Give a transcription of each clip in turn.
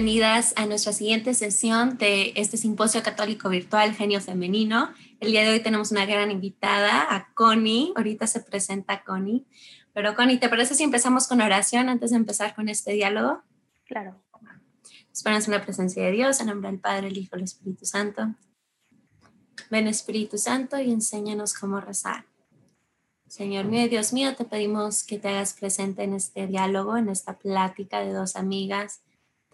bienvenidas a nuestra siguiente sesión de este simposio católico virtual Genio Femenino. El día de hoy tenemos una gran invitada, a Connie. Ahorita se presenta Connie. Pero Connie, ¿te parece si empezamos con oración antes de empezar con este diálogo? Claro. Esperamos una presencia de Dios en nombre del Padre, el Hijo y el Espíritu Santo. Ven Espíritu Santo y enséñanos cómo rezar. Señor mío, Dios mío, te pedimos que te hagas presente en este diálogo, en esta plática de dos amigas.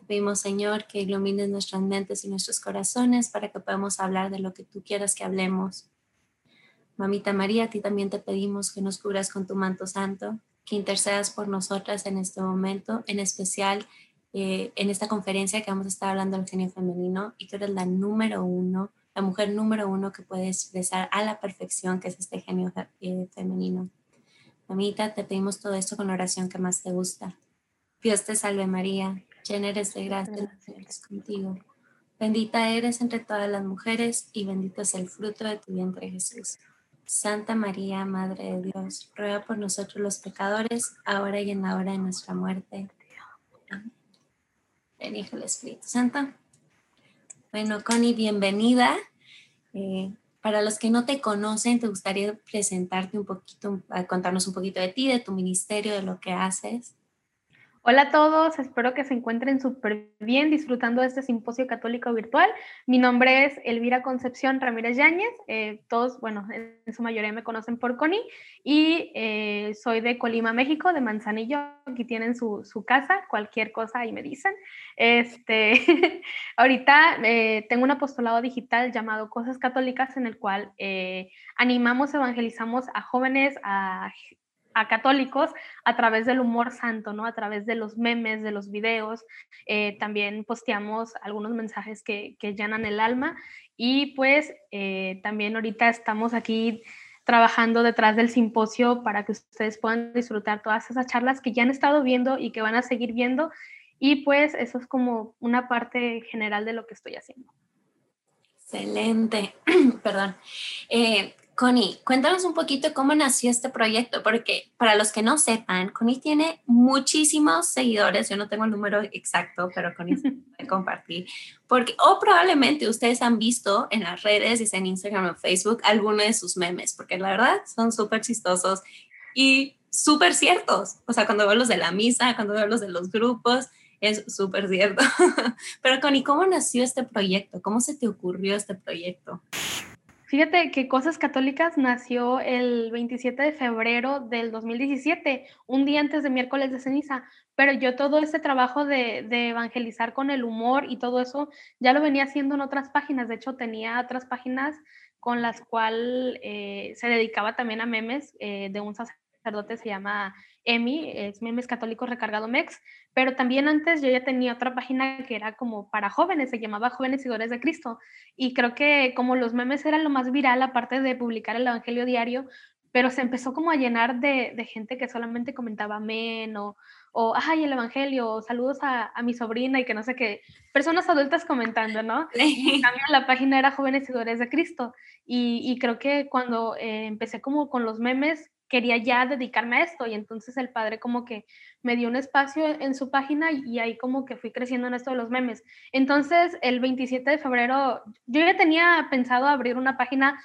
Pedimos, Señor, que ilumines nuestras mentes y nuestros corazones para que podamos hablar de lo que tú quieras que hablemos. Mamita María, a ti también te pedimos que nos cubras con tu manto santo, que intercedas por nosotras en este momento, en especial eh, en esta conferencia que vamos a estar hablando del genio femenino y tú eres la número uno la mujer número uno que puede expresar a la perfección, que es este genio eh, femenino. Mamita, te pedimos todo esto con la oración que más te gusta. Dios te salve María, llena eres de gracia, el Señor es contigo. Bendita eres entre todas las mujeres y bendito es el fruto de tu vientre Jesús. Santa María, Madre de Dios, ruega por nosotros los pecadores, ahora y en la hora de nuestra muerte. Amén. Ven, Hijo Espíritu Santo. Bueno, Connie, bienvenida. Eh, para los que no te conocen, ¿te gustaría presentarte un poquito, contarnos un poquito de ti, de tu ministerio, de lo que haces? Hola a todos, espero que se encuentren súper bien disfrutando de este simposio católico virtual. Mi nombre es Elvira Concepción Ramírez Yáñez, eh, todos, bueno, en su mayoría me conocen por Connie, y eh, soy de Colima, México, de Manzanillo, aquí tienen su, su casa, cualquier cosa ahí me dicen. Este, ahorita eh, tengo un apostolado digital llamado Cosas Católicas en el cual animamos, evangelizamos a jóvenes, a a católicos a través del humor santo, ¿no? A través de los memes, de los videos. Eh, también posteamos algunos mensajes que, que, llenan el alma y pues eh, también ahorita estamos aquí trabajando detrás del simposio para que ustedes puedan disfrutar todas esas charlas que ya han estado viendo y que van a seguir viendo. Y pues eso es como una parte general de lo que estoy haciendo. Excelente, perdón. Eh, Connie, cuéntanos un poquito cómo nació este proyecto, porque para los que no sepan, Connie tiene muchísimos seguidores, yo no tengo el número exacto, pero Connie se puede compartir, porque o probablemente ustedes han visto en las redes, dice en Instagram o Facebook, alguno de sus memes, porque la verdad son súper chistosos y súper ciertos. O sea, cuando veo los de la misa, cuando veo los de los grupos, es súper cierto. pero Connie, ¿cómo nació este proyecto? ¿Cómo se te ocurrió este proyecto? Fíjate que Cosas Católicas nació el 27 de febrero del 2017, un día antes de miércoles de ceniza, pero yo todo ese trabajo de, evangelizar con el humor y todo eso ya lo venía haciendo en otras páginas, de hecho tenía otras páginas con las cuales eh, se dedicaba también a memes eh, de un sacerdote, se llama EMI, es Memes Católicos Recargado MEX, pero también antes yo ya tenía otra página que era como para jóvenes, se llamaba Jóvenes Seguidores de Cristo, y creo que como los memes eran lo más viral, aparte de publicar el Evangelio diario, pero se empezó como a llenar de, gente que solamente comentaba amén o, o ay, el Evangelio, saludos a, mi sobrina y que no sé qué, personas adultas comentando, ¿no? Y también la página era Jóvenes Seguidores de Cristo, y, creo que cuando eh, empecé como con los memes, quería ya dedicarme a esto y entonces el padre como que me dio un espacio en su página y ahí como que fui creciendo en esto de los memes. Entonces el 27 de febrero yo ya tenía pensado abrir una página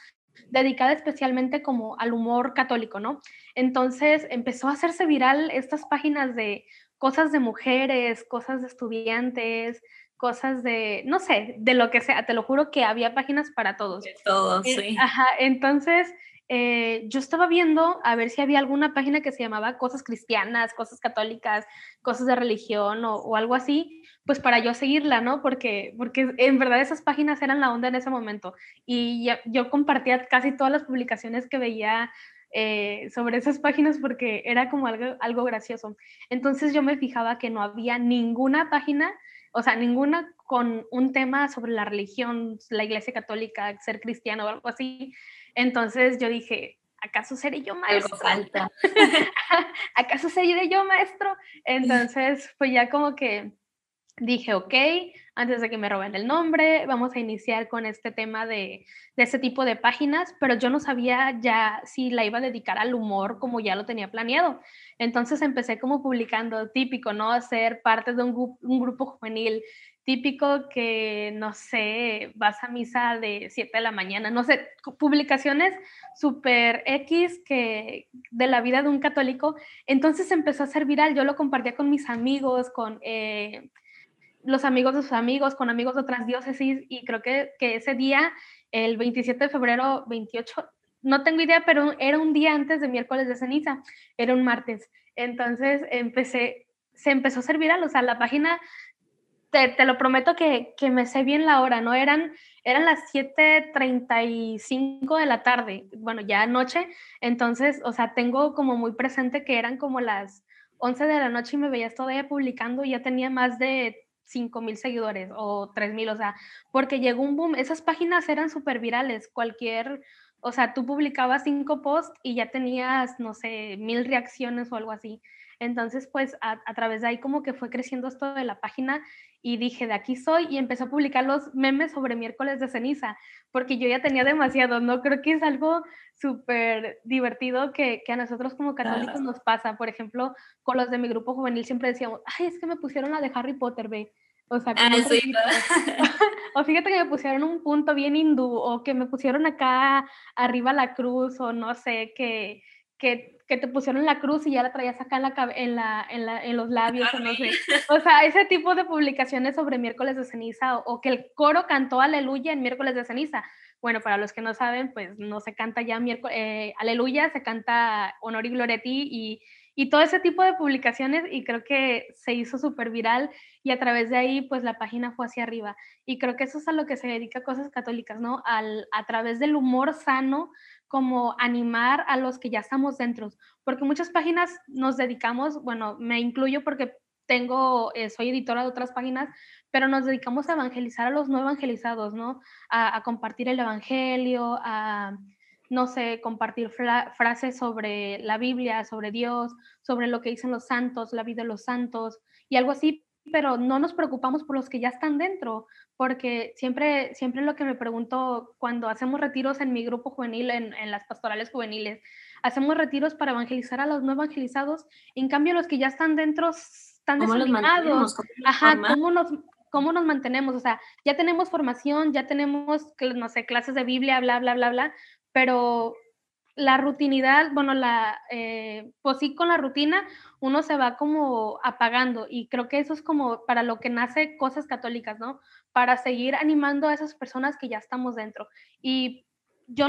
dedicada especialmente como al humor católico, ¿no? Entonces empezó a hacerse viral estas páginas de cosas de mujeres, cosas de estudiantes, cosas de, no sé, de lo que sea, te lo juro que había páginas para todos. De todos, eh, sí. Ajá, entonces eh, yo estaba viendo a ver si había alguna página que se llamaba Cosas Cristianas, Cosas Católicas, Cosas de Religión o, algo así, pues para yo seguirla, ¿no? Porque, porque en verdad esas páginas eran la onda en ese momento y yo compartía casi todas las publicaciones que veía eh, sobre esas páginas porque era como algo, algo gracioso. Entonces yo me fijaba que no había ninguna página, o sea, ninguna con un tema sobre la religión, la iglesia católica, ser cristiano o algo así. Entonces yo dije, ¿acaso seré yo maestro? Algo falta. ¿Acaso seré yo maestro? Entonces, pues ya como que dije, ok, antes de que me roben el nombre, vamos a iniciar con este tema de, de este tipo de páginas, pero yo no sabía ya si la iba a dedicar al humor como ya lo tenía planeado. Entonces empecé como publicando, típico, ¿no? Ser parte de un, grupo juvenil, típico que, no sé, vas a misa de 7 de la mañana, no sé, publicaciones súper X que de la vida de un católico. Entonces empezó a ser viral, yo lo compartía con mis amigos, con... Eh, los amigos de sus amigos, con amigos de otras diócesis, y creo que, que ese día, el 27 de febrero, 28, no tengo idea, pero era un día antes de miércoles de ceniza, era un martes. Entonces empecé, se empezó a servir a o sea, la página, te, te lo prometo que, que, me sé bien la hora, ¿no? Eran, eran las 7.35 de la tarde, bueno, ya anoche, entonces, o sea, tengo como muy presente que eran como las 11 de la noche y me veías todavía publicando y ya tenía más de 5 mil seguidores o 3 mil, o sea, porque llegó un boom, esas páginas eran súper virales, cualquier, o sea, tú publicabas cinco posts y ya tenías, no sé, mil reacciones o algo así. Entonces, pues a, a, través de ahí como que fue creciendo esto de la página y dije, de aquí soy y empecé a publicar los memes sobre miércoles de ceniza, porque yo ya tenía demasiado, ¿no? Creo que es algo súper divertido que, que, a nosotros como católicos nos pasa. Por ejemplo, con los de mi grupo juvenil siempre decíamos, ay, es que me pusieron la de Harry Potter, ve. O sea, ah, sí, o fíjate que me pusieron un punto bien hindú, o que me pusieron acá arriba la cruz, o no sé, que, que, que te pusieron la cruz y ya la traías acá en, la, en, la, en, la, en los labios, o no sé. O sea, ese tipo de publicaciones sobre miércoles de ceniza, o, o que el coro cantó aleluya en miércoles de ceniza. Bueno, para los que no saben, pues no se canta ya miércoles, eh, aleluya, se canta honor y gloria a ti, y y todo ese tipo de publicaciones y creo que se hizo súper viral y a través de ahí pues la página fue hacia arriba y creo que eso es a lo que se dedica Cosas Católicas, ¿no? Al, a través del humor sano como animar a los que ya estamos dentro, porque muchas páginas nos dedicamos, bueno, me incluyo porque tengo, eh, soy editora de otras páginas, pero nos dedicamos a evangelizar a los no evangelizados, ¿no? A, a compartir el evangelio, a no sé, compartir frases sobre la Biblia, sobre Dios, sobre lo que dicen los santos, la vida de los santos y algo así, pero no nos preocupamos por los que ya están dentro, porque siempre, siempre lo que me pregunto cuando hacemos retiros en mi grupo juvenil, en, en las pastorales juveniles, hacemos retiros para evangelizar a los no evangelizados, en cambio los que ya están dentro están ¿Cómo desanimados. Ajá, ¿cómo nos, ¿cómo nos mantenemos? O sea, ya tenemos formación, ya tenemos, no sé, clases de Biblia, bla, bla, bla, bla, pero la rutinidad, bueno, la, eh, pues sí, con la rutina uno se va como apagando y creo que eso es como para lo que nace Cosas Católicas, ¿no? Para seguir animando a esas personas que ya estamos dentro. Y yo,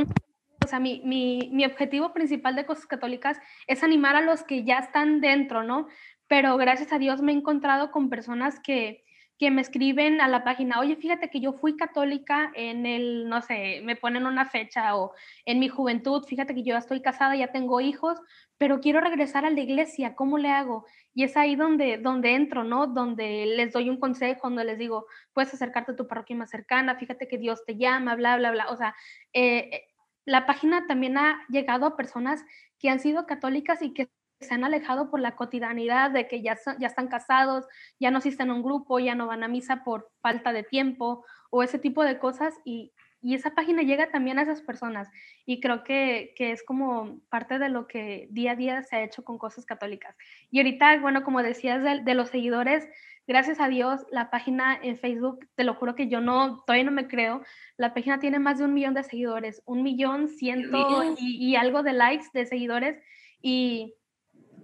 o sea, mi, mi, mi objetivo principal de Cosas Católicas es animar a los que ya están dentro, ¿no? Pero gracias a Dios me he encontrado con personas que, que me escriben a la página, oye, fíjate que yo fui católica en el, no sé, me ponen una fecha o en mi juventud, fíjate que yo ya estoy casada, ya tengo hijos, pero quiero regresar a la iglesia, ¿cómo le hago? Y es ahí donde, donde entro, ¿no? Donde les doy un consejo, donde les digo, puedes acercarte a tu parroquia más cercana, fíjate que Dios te llama, bla, bla, bla. O sea, eh, la página también ha llegado a personas que han sido católicas y que se han alejado por la cotidianidad de que ya, ya están casados, ya no asisten a un grupo, ya no van a misa por falta de tiempo o ese tipo de cosas y, y esa página llega también a esas personas y creo que, que, es como parte de lo que día a día se ha hecho con cosas católicas. Y ahorita, bueno, como decías de, de los seguidores, gracias a Dios, la página en Facebook, te lo juro que yo no, todavía no me creo, la página tiene más de un millón de seguidores, un millón ciento y, y algo de likes de seguidores y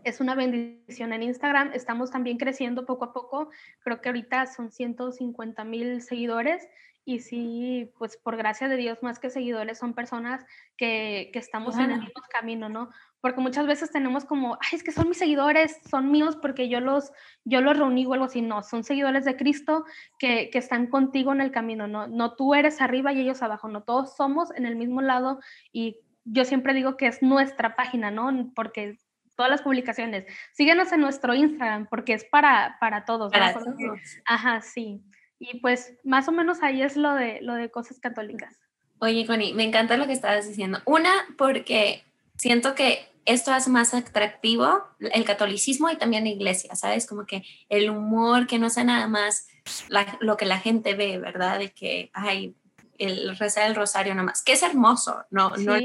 es una bendición en Instagram. Estamos también creciendo poco a poco. Creo que ahorita son 150 mil seguidores. Y sí, pues por gracia de Dios, más que seguidores, son personas que, que estamos en el mismo camino, ¿no? Porque muchas veces tenemos como, ay, es que son mis seguidores, son míos porque yo los, yo los reuní o algo así. No, son seguidores de Cristo que, que están contigo en el camino, ¿no? No tú eres arriba y ellos abajo, no, todos somos en el mismo lado y yo siempre digo que es nuestra página, ¿no? Porque todas las publicaciones. Síguenos en nuestro Instagram porque es para, para todos. Para todos. Ajá, sí. Y pues más o menos ahí es lo de, lo de cosas católicas. Oye, Connie, me encanta lo que estabas diciendo. Una, porque siento que esto hace más atractivo el catolicismo y también la iglesia, ¿sabes? Como que el humor, que no sea nada más lo que la gente ve, ¿verdad? De que, hay el rezar el rosario nomás, que es hermoso, no, no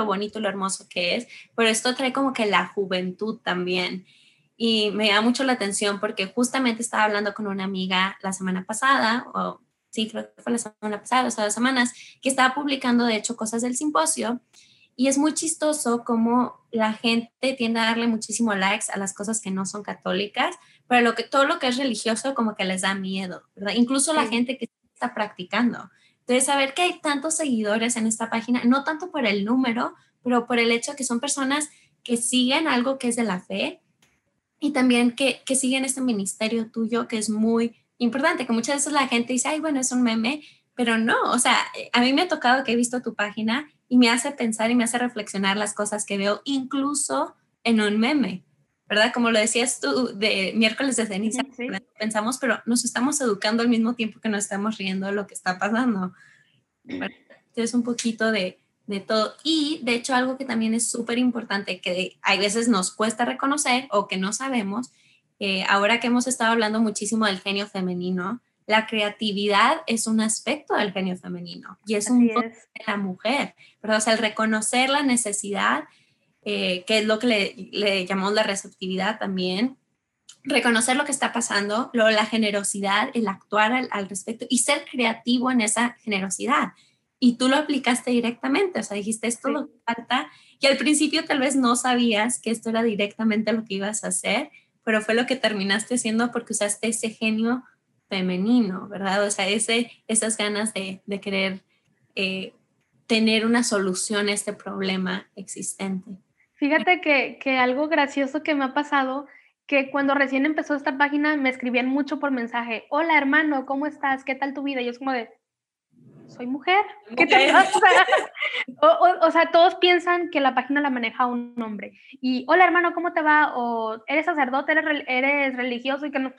lo bonito, lo hermoso que es, pero esto trae como que la juventud también. Y me da mucho la atención porque justamente estaba hablando con una amiga la semana pasada, o sí, creo que fue la semana pasada, o sea, dos semanas, que estaba publicando de hecho cosas del simposio y es muy chistoso como la gente tiende a darle muchísimo likes a las cosas que no son católicas, pero lo que, todo lo que es religioso como que les da miedo, ¿verdad? Incluso la gente que está practicando. Entonces, saber que hay tantos seguidores en esta página, no tanto por el número, pero por el hecho que son personas que siguen algo que es de la fe y también que, que siguen este ministerio tuyo que es muy importante, que muchas veces la gente dice, ay, bueno, es un meme, pero no, o sea, a mí me ha tocado que he visto tu página y me hace pensar y me hace reflexionar las cosas que veo, incluso en un meme, ¿verdad? Como lo decías tú de miércoles de ceniza, pensamos, pero nos estamos educando al mismo tiempo que nos estamos riendo de lo que está pasando. Entonces, un poquito de, de todo. Y de hecho, algo que también es súper importante, que hay veces nos cuesta reconocer o que no sabemos, eh, ahora que hemos estado hablando muchísimo del genio femenino, la creatividad es un aspecto del genio femenino y es un de la mujer, pero o sea, el reconocer la necesidad, eh, que es lo que le, llamamos la receptividad también, reconocer lo que está pasando, luego la generosidad, el actuar al, respecto y ser creativo en esa generosidad. Y tú lo aplicaste directamente, o sea, dijiste esto lo que falta y al principio tal vez no sabías que esto era directamente lo que ibas a hacer, pero fue lo que terminaste haciendo porque usaste ese genio femenino, ¿verdad? O sea, ese, esas ganas de, de querer eh, tener una solución a este problema existente. Fíjate que, que, algo gracioso que me ha pasado, que cuando recién empezó esta página me escribían mucho por mensaje, hola hermano, ¿cómo estás? ¿Qué tal tu vida? Y yo es como de, soy mujer, ¿qué te pasa? o, o, sea, todos piensan que la página la maneja un hombre. Y, hola hermano, ¿cómo te va? O, ¿eres sacerdote? ¿Eres, eres religioso? Y que no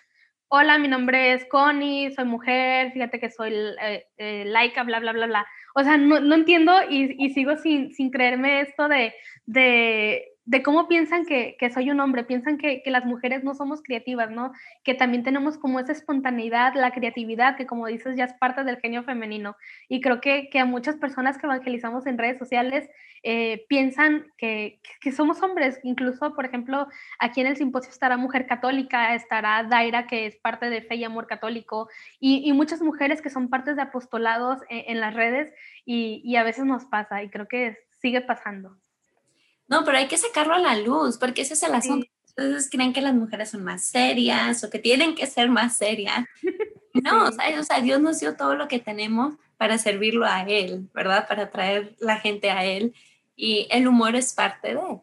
hola, mi nombre es Connie, soy mujer, fíjate que soy eh, eh, laica, bla, bla, bla, bla. O sea, no, entiendo y, y, sigo sin, sin creerme esto de, de, de cómo piensan que, que, soy un hombre, piensan que, que, las mujeres no somos creativas, ¿no? Que también tenemos como esa espontaneidad, la creatividad, que como dices ya es parte del genio femenino. Y creo que, que a muchas personas que evangelizamos en redes sociales eh, piensan que, somos hombres. Incluso, por ejemplo, aquí en el simposio estará Mujer Católica, estará Daira, que es parte de Fe y Amor Católico, y, y muchas mujeres que son partes de apostolados en, en las redes, y, y a veces nos pasa, y creo que sigue pasando. No, pero hay que sacarlo a la luz, porque ese es el asunto. Entonces creen que las mujeres son más serias o que tienen que ser más serias. No, o, sea, Dios nos dio todo lo que tenemos para servirlo a Él, ¿verdad? Para traer la gente a Él. Y el humor es parte de.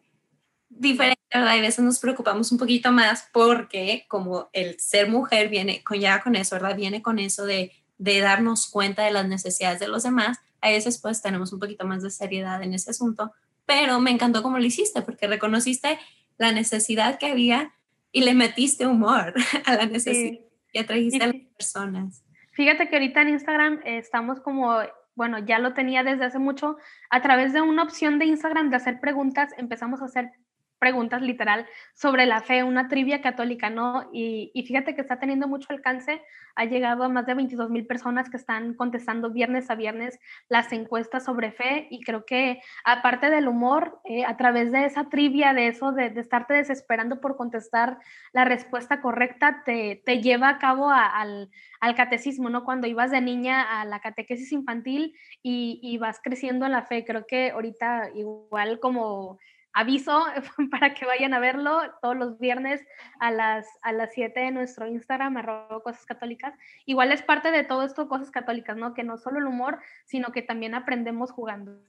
Diferente, ¿verdad? Y a veces nos preocupamos un poquito más porque como el ser mujer viene con ya con eso, ¿verdad? Viene con eso de, de darnos cuenta de las necesidades de los demás. A veces pues tenemos un poquito más de seriedad en ese asunto, pero me encantó cómo lo hiciste porque reconociste la necesidad que había y le metiste humor a la necesidad que atrajiste a las personas. Fíjate que ahorita en Instagram estamos como, bueno, ya lo tenía desde hace mucho, a través de una opción de Instagram de hacer preguntas, empezamos a hacer preguntas literal sobre la fe, una trivia católica, ¿no? Y, fíjate que está teniendo mucho alcance, ha llegado a más de 22 mil personas que están contestando viernes a viernes las encuestas sobre fe y creo que aparte del humor, eh, a través de esa trivia, de eso, de, estarte desesperando por contestar la respuesta correcta, te, te lleva a cabo al, al, catecismo, ¿no? Cuando ibas de niña a la catequesis infantil y, y vas creciendo en la fe, creo que ahorita igual como aviso para que vayan a verlo todos los viernes a las, a las 7 de nuestro Instagram, arroba cosas católicas. Igual es parte de todo esto, cosas católicas, ¿no? Que no solo el humor, sino que también aprendemos jugando.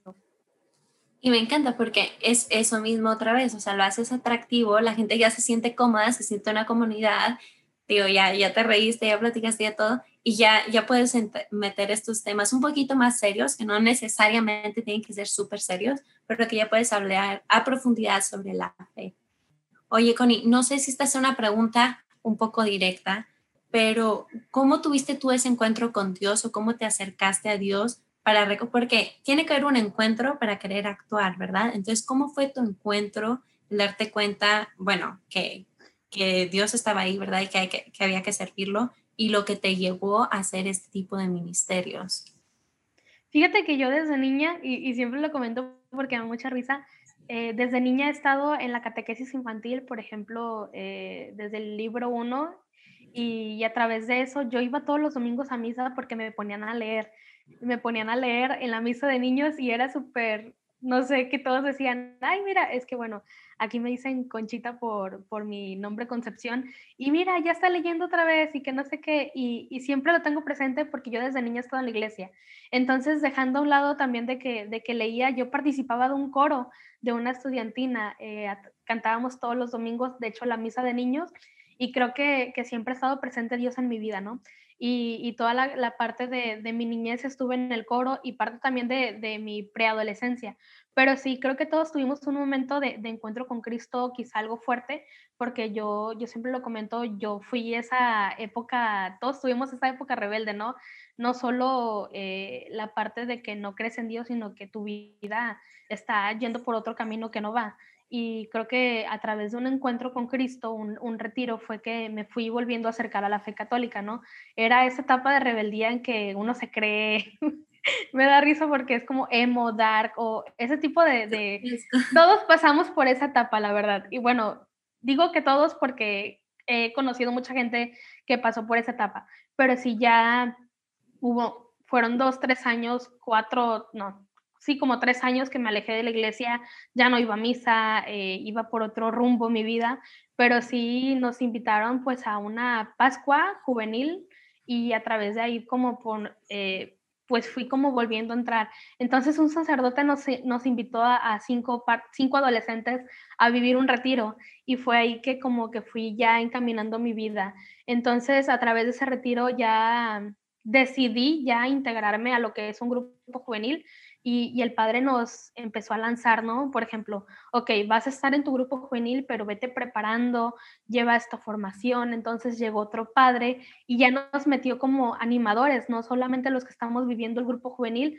Y me encanta porque es eso mismo otra vez, o sea, lo haces atractivo, la gente ya se siente cómoda, se siente una comunidad, digo, ya, ya te reíste, ya platicaste ya todo, y ya, ya puedes meter estos temas un poquito más serios, que no necesariamente tienen que ser súper serios, pero que ya puedes hablar a profundidad sobre la fe. Oye, Connie, no sé si esta es una pregunta un poco directa, pero ¿cómo tuviste tú ese encuentro con Dios o cómo te acercaste a Dios para porque tiene que haber un encuentro para querer actuar, ¿verdad? Entonces, ¿cómo fue tu encuentro, darte cuenta, bueno, que, que Dios estaba ahí, ¿verdad? Y que, había que servirlo y lo que te llevó a hacer este tipo de ministerios. Fíjate que yo desde niña, y, siempre lo comento porque me da mucha risa, eh, desde niña he estado en la catequesis infantil, por ejemplo, eh, desde el libro 1, y, a través de eso yo iba todos los domingos a misa porque me ponían a leer, me ponían a leer en la misa de niños y era súper, no sé, que todos decían, ay, mira, es que bueno, aquí me dicen Conchita por, por mi nombre Concepción, y mira, ya está leyendo otra vez y que no sé qué, y, y, siempre lo tengo presente porque yo desde niña he estado en la iglesia. Entonces, dejando a un lado también de que, de que leía, yo participaba de un coro de una estudiantina, eh, cantábamos todos los domingos, de hecho, la misa de niños, y creo que, que siempre ha estado presente Dios en mi vida, ¿no? Y, toda la, parte de, mi niñez estuve en el coro y parte también de, mi preadolescencia. Pero sí, creo que todos tuvimos un momento de, de, encuentro con Cristo, quizá algo fuerte, porque yo, yo siempre lo comento, yo fui esa época, todos tuvimos esa época rebelde, ¿no? No solo eh, la parte de que no crees en Dios, sino que tu vida está yendo por otro camino que no va. Y creo que a través de un encuentro con Cristo, un, un retiro, fue que me fui volviendo a acercar a la fe católica, ¿no? Era esa etapa de rebeldía en que uno se cree me da risa porque es como emo, dark o ese tipo de, Todos pasamos por esa etapa, la verdad. Y bueno, digo que todos porque he conocido mucha gente que pasó por esa etapa, pero si ya hubo, fueron dos, tres años, cuatro, no, sí, como tres años que me alejé de la iglesia, ya no iba a misa, eh, iba por otro rumbo mi vida, pero sí nos invitaron pues a una Pascua juvenil y a través de ahí como por... Eh, pues fui como volviendo a entrar. Entonces un sacerdote nos, nos invitó a, cinco, cinco adolescentes a vivir un retiro y fue ahí que como que fui ya encaminando mi vida. Entonces a través de ese retiro ya decidí ya integrarme a lo que es un grupo juvenil y, el padre nos empezó a lanzar, ¿no? Por ejemplo, ok, vas a estar en tu grupo juvenil, pero vete preparando, lleva esta formación. Entonces llegó otro padre y ya nos metió como animadores, no solamente los que estamos viviendo el grupo juvenil,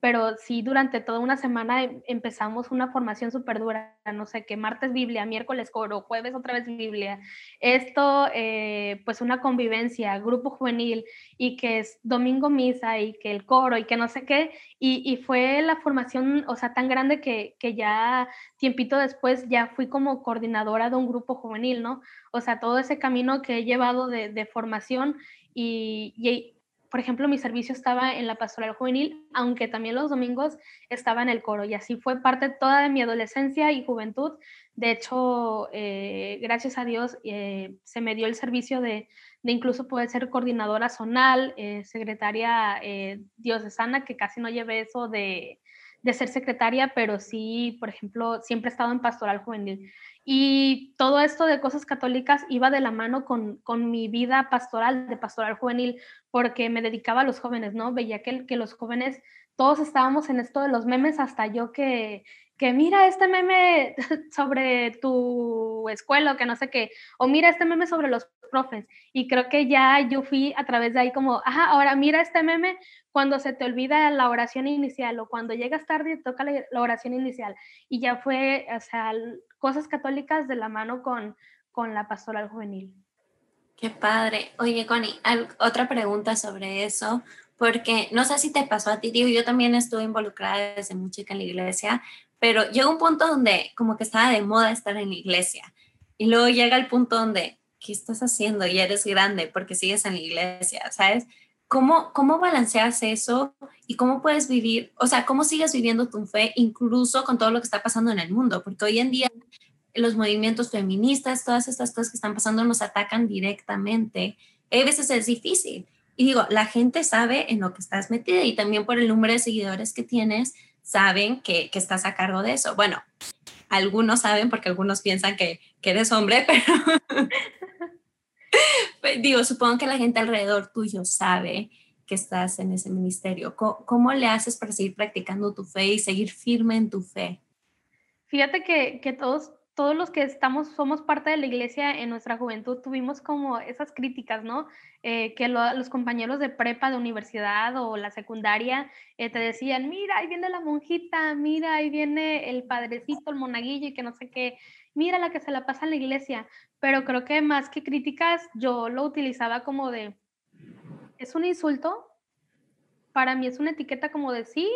pero sí durante toda una semana em, empezamos una formación súper dura, no sé, que martes Biblia, miércoles coro, jueves otra vez Biblia, esto eh, pues una convivencia, grupo juvenil y que es domingo misa y que el coro y que no sé qué, y, fue la formación, o sea, tan grande que, que, ya tiempito después ya fui como coordinadora de un grupo juvenil, ¿no? O sea, todo ese camino que he llevado de, de formación y por ejemplo, mi servicio estaba en la pastoral juvenil, aunque también los domingos estaba en el coro y así fue parte toda de mi adolescencia y juventud. De hecho, eh, gracias a Dios eh, se me dio el servicio de, de, incluso poder ser coordinadora zonal, eh, secretaria diocesana, que casi no llevé eso de, de ser secretaria, pero sí, por ejemplo, siempre he estado en pastoral juvenil. Y todo esto de cosas católicas iba de la mano con, con, mi vida pastoral, de pastoral juvenil, porque me dedicaba a los jóvenes, ¿no? Veía que, que los jóvenes, todos estábamos en esto de los memes, hasta yo que, que mira este meme sobre tu escuela que no sé qué, o mira este meme sobre los profes. Y creo que ya yo fui a través de ahí como, ahora mira este meme cuando se te olvida la oración inicial o cuando llegas tarde toca la, oración inicial. Y ya fue, o sea, cosas católicas de la mano con, con la pastoral juvenil. Qué padre. Oye, Connie, otra pregunta sobre eso, porque no sé si te pasó a ti, digo, yo también estuve involucrada desde muy chica en la iglesia, pero llega un punto donde como que estaba de moda estar en la iglesia y luego llega el punto donde, ¿qué estás haciendo? Y eres grande porque sigues en la iglesia, ¿sabes? ¿Cómo, ¿Cómo balanceas eso y cómo puedes vivir, o sea, cómo sigues viviendo tu fe incluso con todo lo que está pasando en el mundo? Porque hoy en día los movimientos feministas, todas estas cosas que están pasando nos atacan directamente. A veces es difícil. Y digo, la gente sabe en lo que estás metida y también por el número de seguidores que tienes, saben que, que estás a cargo de eso. Bueno, algunos saben porque algunos piensan que, que eres hombre, pero digo, supongo que la gente alrededor tuyo sabe que estás en ese ministerio. ¿Cómo, le haces para seguir practicando tu fe y seguir firme en tu fe? Fíjate que, que todos, todos los que estamos, somos parte de la iglesia en nuestra juventud, tuvimos como esas críticas, ¿no? Eh, que los compañeros de prepa, de universidad o la secundaria eh, te decían, mira, ahí viene la monjita, mira, ahí viene el padrecito, el monaguillo y que no sé qué, mira la que se la pasa en la iglesia, pero creo que más que críticas, yo lo utilizaba como de, es un insulto, para mí es una etiqueta como de sí,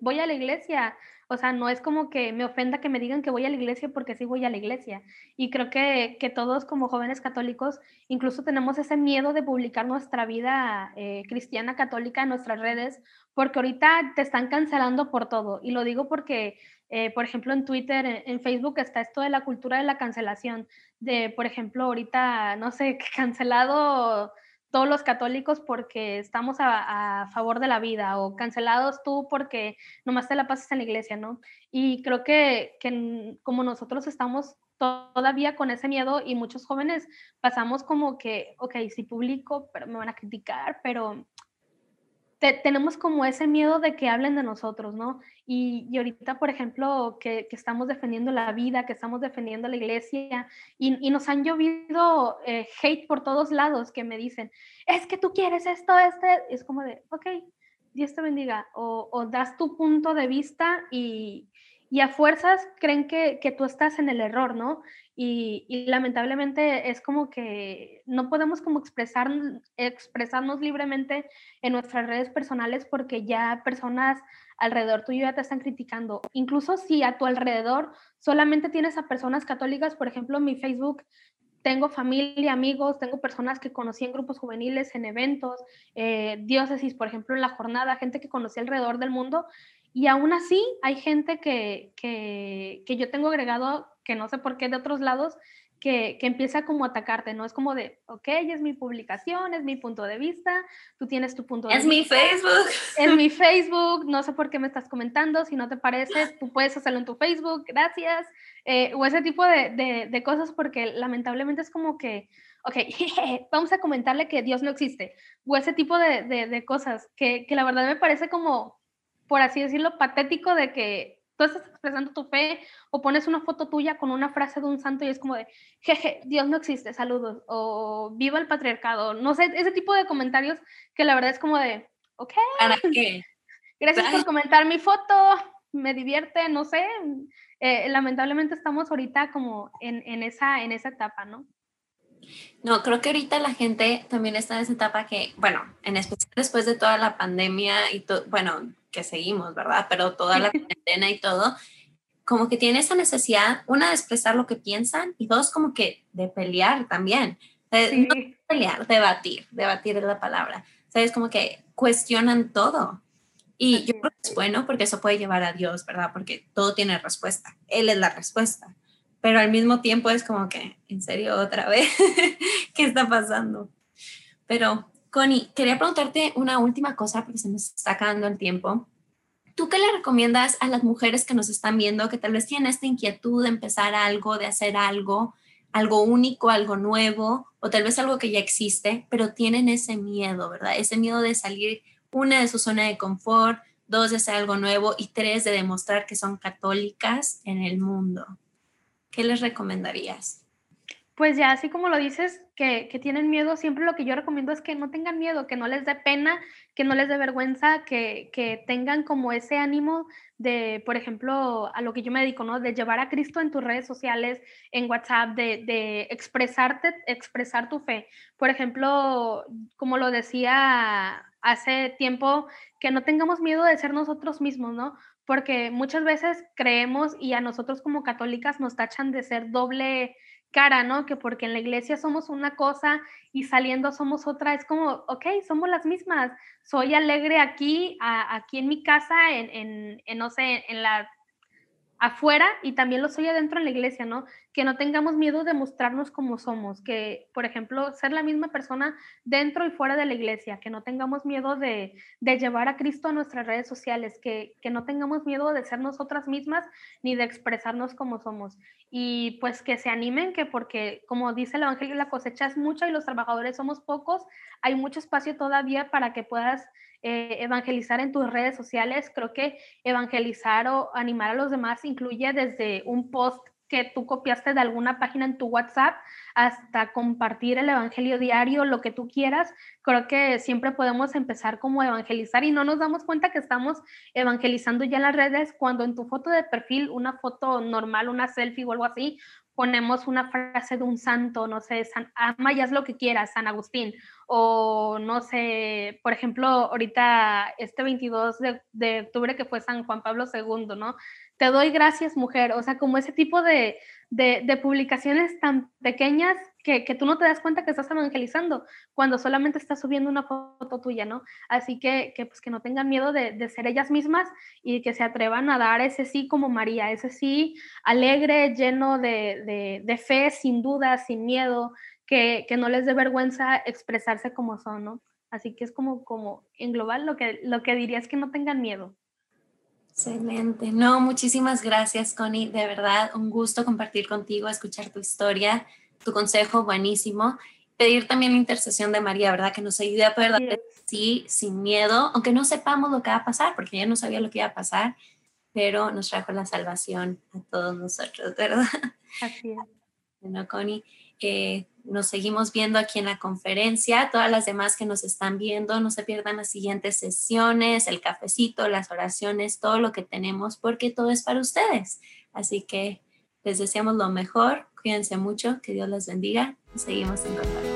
voy a la iglesia. O sea, no es como que me ofenda que me digan que voy a la iglesia porque sí voy a la iglesia. Y creo que, que todos como jóvenes católicos incluso tenemos ese miedo de publicar nuestra vida eh, cristiana católica en nuestras redes porque ahorita te están cancelando por todo. Y lo digo porque, eh, por ejemplo, en Twitter, en, Facebook está esto de la cultura de la cancelación. De, por ejemplo, ahorita, no sé, cancelado todos los católicos porque estamos a, favor de la vida o cancelados tú porque nomás te la pasas en la iglesia, ¿no? Y creo que, como nosotros estamos todavía con ese miedo y muchos jóvenes pasamos como que, ok, si publico, pero me van a criticar, pero tenemos como ese miedo de que hablen de nosotros, ¿no? Y, y ahorita, por ejemplo, que, que, estamos defendiendo la vida, que estamos defendiendo la iglesia, y, y nos han llovido eh, hate por todos lados que me dicen, es que tú quieres esto, este, es como de, ok, Dios te bendiga, o, o das tu punto de vista y, y a fuerzas creen que, que, tú estás en el error, ¿no? Y, lamentablemente es como que no podemos como expresar, expresarnos libremente en nuestras redes personales porque ya personas alrededor tuyo ya te están criticando. Incluso si a tu alrededor solamente tienes a personas católicas, por ejemplo, en mi Facebook tengo familia, amigos, tengo personas que conocí en grupos juveniles, en eventos, eh, diócesis, por ejemplo, en la jornada, gente que conocí alrededor del mundo y aún así hay gente que, que, que, yo tengo agregado, que no sé por qué de otros lados, que, que, empieza como a atacarte, ¿no? Es como de, ok, es mi publicación, es mi punto de vista, tú tienes tu punto de es vista. Es mi Facebook. Es mi Facebook, no sé por qué me estás comentando, si no te parece, tú puedes hacerlo en tu Facebook, gracias. Eh, o ese tipo de, de, de cosas porque lamentablemente es como que, ok, vamos a comentarle que Dios no existe, o ese tipo de, de, de cosas que, que, la verdad me parece como por así decirlo, patético de que tú estás expresando tu fe o pones una foto tuya con una frase de un santo y es como de, jeje, Dios no existe, saludos, o viva el patriarcado, no sé, ese tipo de comentarios que la verdad es como de, ok, ¿para qué? Gracias por comentar mi foto, me divierte, no sé, eh, lamentablemente estamos ahorita como en, en, esa, en esa etapa, ¿no? No, creo que ahorita la gente también está en esa etapa que, bueno, en especial después de toda la pandemia y todo, bueno, que seguimos, ¿verdad? Pero toda la cuarentena y todo, como que tiene esa necesidad, una, de expresar lo que piensan y dos, como que de pelear también. Sí. No pelear, debatir, debatir es la palabra. ¿Sabes? Como que cuestionan todo. Y yo creo que es bueno porque eso puede llevar a Dios, ¿verdad? Porque todo tiene respuesta. Él es la respuesta. Pero al mismo tiempo es como que, ¿en serio otra vez? ¿Qué está pasando? Pero Connie, quería preguntarte una última cosa porque se nos está acabando el tiempo. ¿Tú qué le recomiendas a las mujeres que nos están viendo que tal vez tienen esta inquietud de empezar algo, de hacer algo, algo único, algo nuevo, o tal vez algo que ya existe, pero tienen ese miedo, ¿verdad? Ese miedo de salir, una, de su zona de confort, dos, de hacer algo nuevo y tres, de demostrar que son católicas en el mundo. ¿Qué les recomendarías? Pues ya, así como lo dices, que, que, tienen miedo, siempre lo que yo recomiendo es que no tengan miedo, que no les dé pena, que no les dé vergüenza, que, que tengan como ese ánimo de, por ejemplo, a lo que yo me dedico, ¿no? De llevar a Cristo en tus redes sociales, en WhatsApp, de, de expresarte, expresar tu fe. Por ejemplo, como lo decía hace tiempo, que no tengamos miedo de ser nosotros mismos, ¿no? Porque muchas veces creemos y a nosotros como católicas nos tachan de ser doble cara, ¿no? Que porque en la iglesia somos una cosa y saliendo somos otra, es como, ok, somos las mismas. Soy alegre aquí, aquí en mi casa, en, en, en, no sé, en la afuera y también lo soy adentro en la iglesia, ¿no? Que no tengamos miedo de mostrarnos como somos, que, por ejemplo, ser la misma persona dentro y fuera de la iglesia, que no tengamos miedo de, de llevar a Cristo a nuestras redes sociales, que, que, no tengamos miedo de ser nosotras mismas ni de expresarnos como somos. Y pues que se animen, que porque, como dice el Evangelio, la cosecha es mucha y los trabajadores somos pocos, hay mucho espacio todavía para que puedas eh, evangelizar en tus redes sociales. Creo que evangelizar o animar a los demás incluye desde un post que tú copiaste de alguna página en tu WhatsApp hasta compartir el Evangelio diario, lo que tú quieras. Creo que siempre podemos empezar como evangelizar y no nos damos cuenta que estamos evangelizando ya en las redes cuando en tu foto de perfil, una foto normal, una selfie o algo así, ponemos una frase de un santo, no sé, San, ama ya es lo que quieras, San Agustín, o no sé, por ejemplo, ahorita este 22 de, de octubre que fue San Juan Pablo II, ¿no? Te doy gracias, mujer, o sea, como ese tipo de, de, publicaciones tan pequeñas que, que, tú no te das cuenta que estás evangelizando cuando solamente estás subiendo una foto tuya, ¿no? Así que, que pues que no tengan miedo de, de, ser ellas mismas y que se atrevan a dar ese sí como María, ese sí alegre, lleno de, de fe, sin duda, sin miedo, que, que, no les dé vergüenza expresarse como son, ¿no? Así que es como, como en global lo que, lo que diría es que no tengan miedo. Excelente. No, muchísimas gracias, Connie. De verdad, un gusto compartir contigo, escuchar tu historia, tu consejo, buenísimo. Pedir también la intercesión de María, ¿verdad? Que nos ayude a poder dar sí, sin miedo, aunque no sepamos lo que va a pasar, porque ella no sabía lo que iba a pasar, pero nos trajo la salvación a todos nosotros, ¿verdad? Así es. Bueno, Connie, eh, nos seguimos viendo aquí en la conferencia. Todas las demás que nos están viendo, no se pierdan las siguientes sesiones, el cafecito, las oraciones, todo lo que tenemos, porque todo es para ustedes. Así que les deseamos lo mejor. Cuídense mucho, que Dios los bendiga y seguimos en contacto.